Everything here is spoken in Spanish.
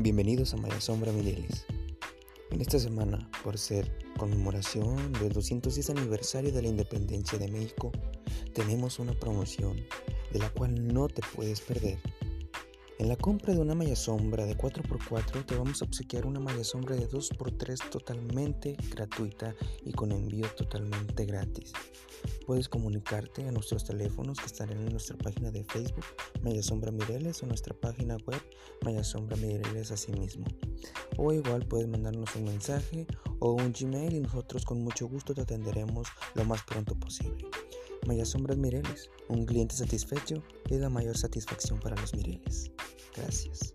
Bienvenidos a Maya Sombra Mireles. En esta semana, por ser conmemoración del 210 aniversario de la independencia de México, tenemos una promoción de la cual no te puedes perder. En la compra de una malla sombra de 4x4 te vamos a obsequiar una malla sombra de 2x3 totalmente gratuita y con envío totalmente gratis. Puedes comunicarte a nuestros teléfonos que estarán en nuestra página de Facebook, Maya Sombra Mireles, o nuestra página web, Maya Sombra Mireles asimismo. O igual puedes mandarnos un mensaje o un Gmail y nosotros con mucho gusto te atenderemos lo más pronto posible. Maya Sombras Mireles, un cliente satisfecho es la mayor satisfacción para los Mireles. Gracias.